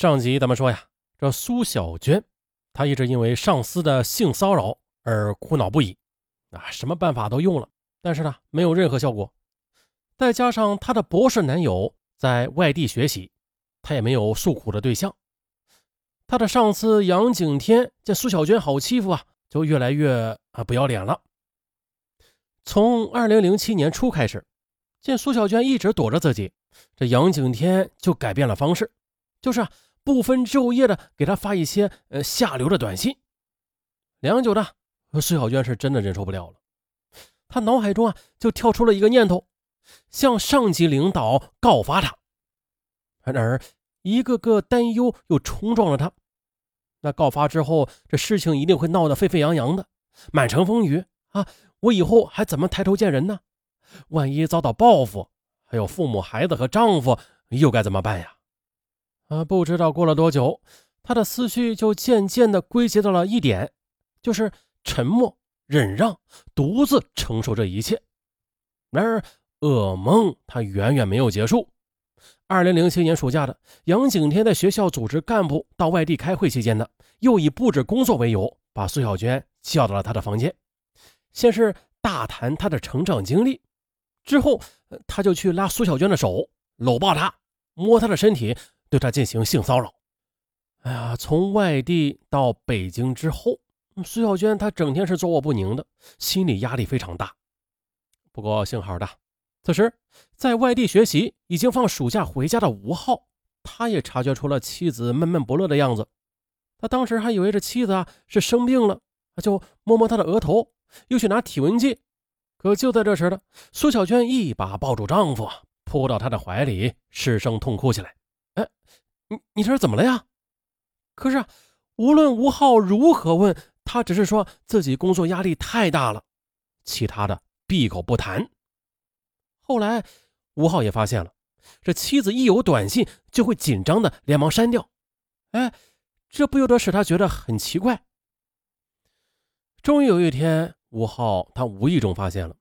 上集咱们说呀，这苏小娟，她一直因为上司的性骚扰而苦恼不已，啊，什么办法都用了，但是呢，没有任何效果。再加上她的博士男友在外地学习，她也没有诉苦的对象。她的上司杨景天见苏小娟好欺负啊，就越来越啊不要脸了。从二零零七年初开始，见苏小娟一直躲着自己，这杨景天就改变了方式。就是啊，不分昼夜的给他发一些呃下流的短信。良久的，苏小娟是真的忍受不了了，她脑海中啊就跳出了一个念头，向上级领导告发他。然而，一个个担忧又冲撞了他。那告发之后，这事情一定会闹得沸沸扬扬的，满城风雨啊！我以后还怎么抬头见人呢？万一遭到报复，还有父母、孩子和丈夫，又该怎么办呀？啊，不知道过了多久，他的思绪就渐渐地归结到了一点，就是沉默、忍让、独自承受这一切。然而，噩梦他远远没有结束。二零零七年暑假的杨景天在学校组织干部到外地开会期间呢，又以布置工作为由，把苏小娟叫到了他的房间，先是大谈他的成长经历，之后他就去拉苏小娟的手，搂抱她，摸她的身体。对他进行性骚扰，哎呀，从外地到北京之后，苏小娟她整天是坐卧不宁的，心理压力非常大。不过幸好的，此时在外地学习、已经放暑假回家的吴浩，他也察觉出了妻子闷闷不乐的样子。他当时还以为这妻子啊是生病了，就摸摸她的额头，又去拿体温计。可就在这时的，苏小娟一把抱住丈夫，扑到他的怀里，失声痛哭起来。你你这是怎么了呀？可是无论吴浩如何问，他只是说自己工作压力太大了，其他的闭口不谈。后来吴浩也发现了，这妻子一有短信就会紧张的连忙删掉。哎，这不由得使他觉得很奇怪。终于有一天，吴浩他无意中发现了，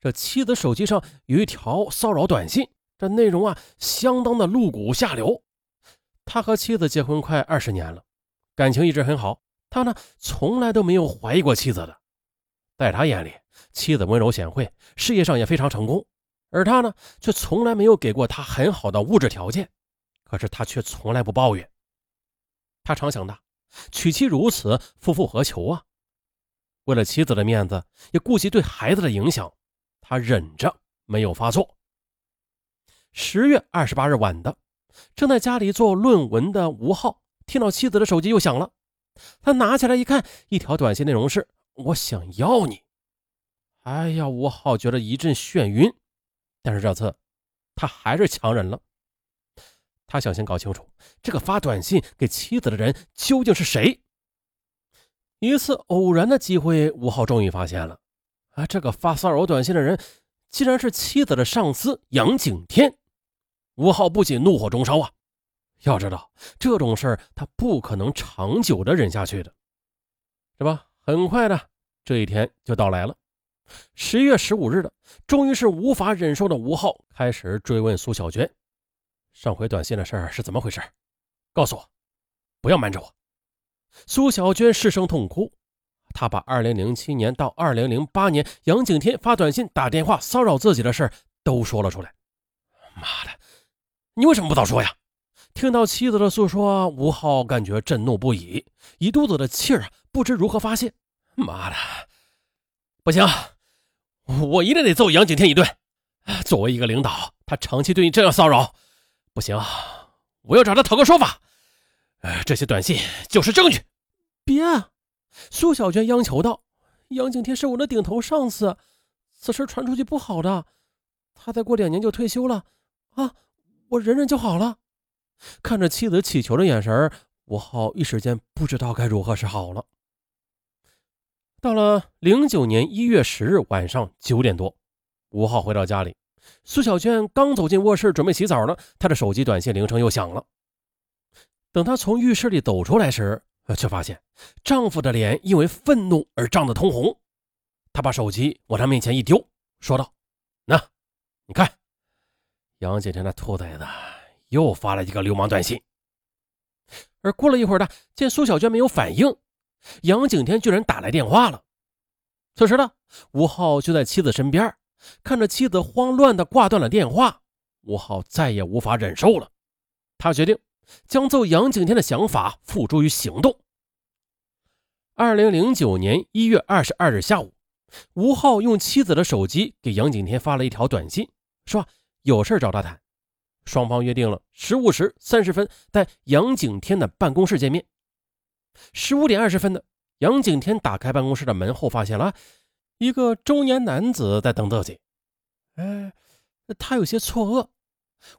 这妻子手机上有一条骚扰短信，这内容啊相当的露骨下流。他和妻子结婚快二十年了，感情一直很好。他呢，从来都没有怀疑过妻子的。在他眼里，妻子温柔贤惠，事业上也非常成功，而他呢，却从来没有给过他很好的物质条件。可是他却从来不抱怨。他常想的，娶妻如此，夫复何求啊？为了妻子的面子，也顾及对孩子的影响，他忍着没有发作。十月二十八日晚的。正在家里做论文的吴浩听到妻子的手机又响了，他拿起来一看，一条短信内容是：“我想要你。”哎呀，吴浩觉得一阵眩晕，但是这次他还是强忍了。他想先搞清楚这个发短信给妻子的人究竟是谁。一次偶然的机会，吴浩终于发现了，啊，这个发骚扰短信的人竟然是妻子的上司杨景天。吴浩不仅怒火中烧啊！要知道这种事儿他不可能长久的忍下去的，是吧？很快的这一天就到来了。十一月十五日的，终于是无法忍受的吴浩开始追问苏小娟：“上回短信的事儿是怎么回事？告诉我，不要瞒着我。”苏小娟失声痛哭，她把二零零七年到二零零八年杨景天发短信、打电话骚扰自己的事儿都说了出来。妈的！你为什么不早说呀？听到妻子的诉说，吴昊感觉震怒不已，一肚子的气儿啊，不知如何发泄。妈的，不行，我一定得揍杨景天一顿。作为一个领导，他长期对你这样骚扰，不行，我要找他讨个说法。这些短信就是证据。别！苏小娟央求道：“杨景天是我的顶头上司，此事传出去不好的。他再过两年就退休了啊！”我忍忍就好了。看着妻子乞求的眼神吴浩一时间不知道该如何是好了。到了零九年一月十日晚上九点多，吴浩回到家里，苏小娟刚走进卧室准备洗澡呢，她的手机短信铃声又响了。等她从浴室里走出来时，却发现丈夫的脸因为愤怒而涨得通红。她把手机往他面前一丢，说道：“那，你看。”杨景天那兔崽子又发了一个流氓短信。而过了一会儿呢，见苏小娟没有反应，杨景天居然打来电话了。此时呢，吴浩就在妻子身边，看着妻子慌乱的挂断了电话，吴浩再也无法忍受了，他决定将揍杨景天的想法付诸于行动。二零零九年一月二十二日下午，吴浩用妻子的手机给杨景天发了一条短信，说有事找他谈。双方约定了十五时三十分在杨景天的办公室见面。十五点二十分的，杨景天打开办公室的门后，发现了一个中年男子在等自己。哎，他有些错愕。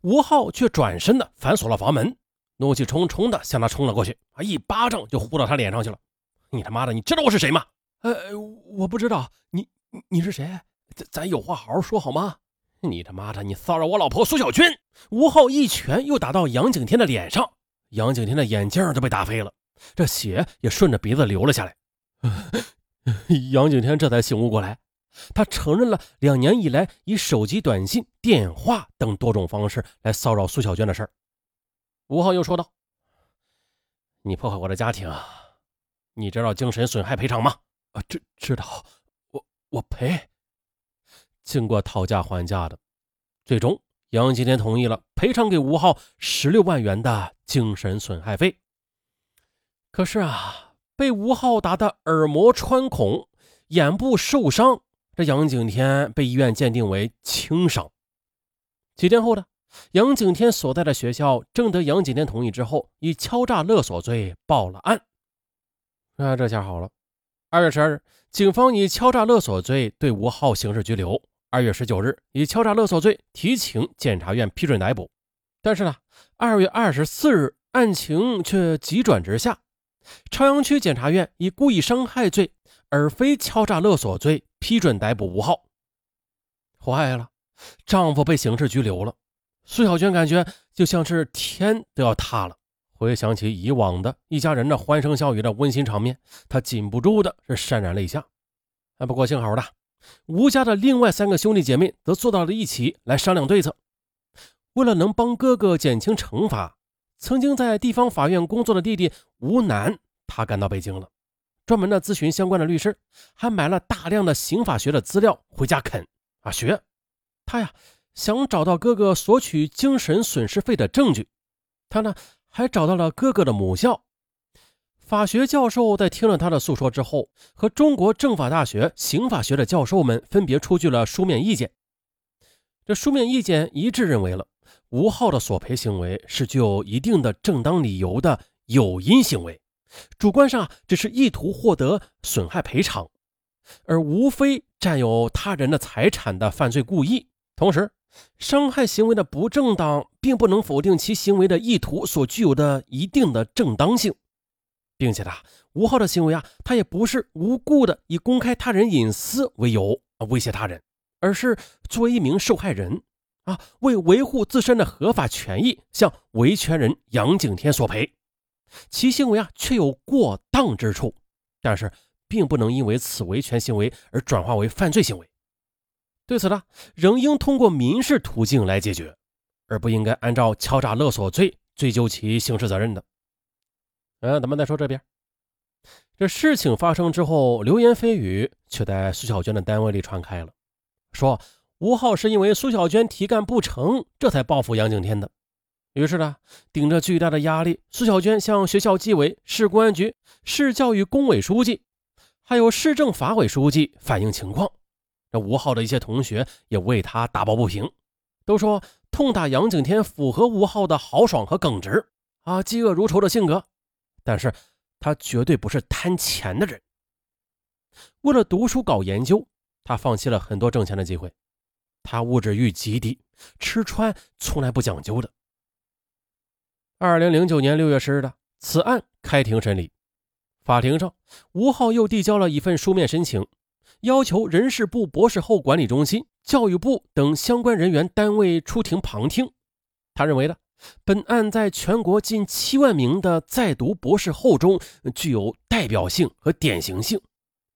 吴浩却转身的反锁了房门，怒气冲冲的向他冲了过去，啊，一巴掌就呼到他脸上去了。你他妈的，你知道我是谁吗？呃，我不知道。你你是谁？咱咱有话好好说好吗？你他妈的！你骚扰我老婆苏小军！吴浩一拳又打到杨景天的脸上，杨景天的眼镜都被打飞了，这血也顺着鼻子流了下来。杨景天这才醒悟过来，他承认了两年以来以手机短信、电话等多种方式来骚扰苏小娟的事儿。吴浩又说道：“你破坏我的家庭，你知道精神损害赔偿吗？”啊，知知道，我我赔。经过讨价还价的，最终杨景天同意了赔偿给吴浩十六万元的精神损害费。可是啊，被吴浩打的耳膜穿孔、眼部受伤，这杨景天被医院鉴定为轻伤。几天后呢，杨景天所在的学校征得杨景天同意之后，以敲诈勒索罪报了案。那这下好了，二月十二日，警方以敲诈勒索罪对吴浩刑事拘留。二月十九日，以敲诈勒索罪提请检察院批准逮捕。但是呢，二月二十四日，案情却急转直下，朝阳区检察院以故意伤害罪而非敲诈勒索罪批准逮捕吴浩。坏了，丈夫被刑事拘留了，苏小娟感觉就像是天都要塌了。回想起以往的一家人的欢声笑语的温馨场面，她禁不住的是潸然泪下。哎，不过幸好的。吴家的另外三个兄弟姐妹则坐到了一起来商量对策。为了能帮哥哥减轻惩罚，曾经在地方法院工作的弟弟吴楠，他赶到北京了，专门的咨询相关的律师，还买了大量的刑法学的资料回家啃啊学。他呀想找到哥哥索取精神损失费的证据。他呢还找到了哥哥的母校。法学教授在听了他的诉说之后，和中国政法大学刑法学的教授们分别出具了书面意见。这书面意见一致认为了吴浩的索赔行为是具有一定的正当理由的有因行为，主观上只是意图获得损害赔偿，而无非占有他人的财产的犯罪故意。同时，伤害行为的不正当，并不能否定其行为的意图所具有的一定的正当性。并且呢，吴浩的行为啊，他也不是无故的以公开他人隐私为由啊威胁他人，而是作为一名受害人啊，为维护自身的合法权益向维权人杨景天索赔，其行为啊确有过当之处，但是并不能因为此维权行为而转化为犯罪行为。对此呢，仍应通过民事途径来解决，而不应该按照敲诈勒索罪追究其刑事责任的。嗯，咱们再说这边，这事情发生之后，流言蜚语却在苏小娟的单位里传开了，说吴浩是因为苏小娟提干不成，这才报复杨景天的。于是呢，顶着巨大的压力，苏小娟向学校纪委、市公安局、市教育工委书记，还有市政法委书记反映情况。这吴浩的一些同学也为他打抱不平，都说痛打杨景天符合吴浩的豪爽和耿直啊，嫉恶如仇的性格。但是他绝对不是贪钱的人。为了读书搞研究，他放弃了很多挣钱的机会。他物质欲极低，吃穿从来不讲究的。二零零九年六月十日的此案开庭审理，法庭上，吴浩又递交了一份书面申请，要求人事部博士后管理中心、教育部等相关人员单位出庭旁听。他认为呢？本案在全国近七万名的在读博士后中具有代表性和典型性。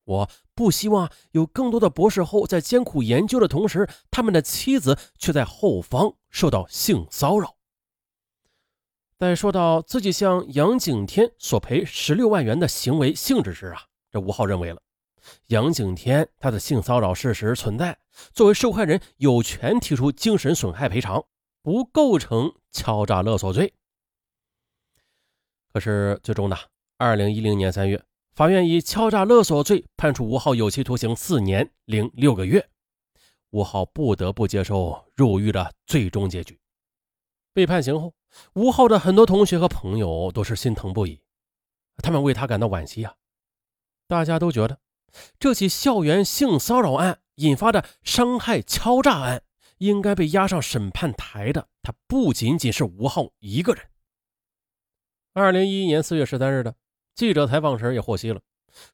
我不希望有更多的博士后在艰苦研究的同时，他们的妻子却在后方受到性骚扰。在说到自己向杨景天索赔十六万元的行为性质时啊，这吴浩认为了杨景天他的性骚扰事实存在，作为受害人有权提出精神损害赔偿，不构成敲诈勒索罪。可是最终呢，二零一零年三月，法院以敲诈勒索罪判处吴浩有期徒刑四年零六个月，吴浩不得不接受入狱的最终结局。被判刑后，吴浩的很多同学和朋友都是心疼不已，他们为他感到惋惜啊！大家都觉得这起校园性骚扰案引发的伤害敲诈案应该被押上审判台的，他不仅仅是吴浩一个人。二零一一年四月十三日的记者采访时也获悉了，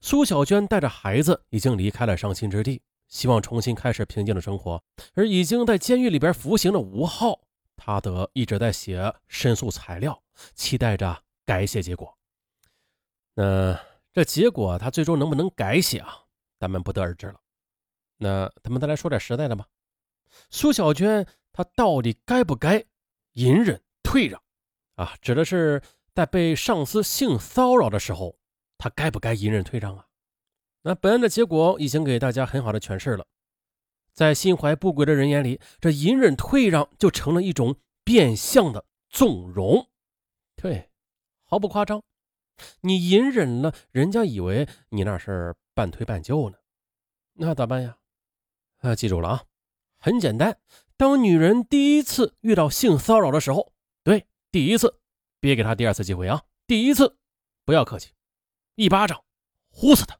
苏小娟带着孩子已经离开了伤心之地，希望重新开始平静的生活。而已经在监狱里边服刑的吴浩。他的一直在写申诉材料，期待着改写结果。那这结果他最终能不能改写啊？咱们不得而知了。那咱们再来说点实在的吧。苏小娟她到底该不该隐忍退让啊？指的是在被上司性骚扰的时候，她该不该隐忍退让啊？那本案的结果已经给大家很好的诠释了。在心怀不轨的人眼里，这隐忍退让就成了一种变相的纵容。对，毫不夸张，你隐忍了，人家以为你那是半推半就呢，那咋办呀？啊，记住了啊，很简单。当女人第一次遇到性骚扰的时候，对，第一次，别给她第二次机会啊！第一次，不要客气，一巴掌呼死她。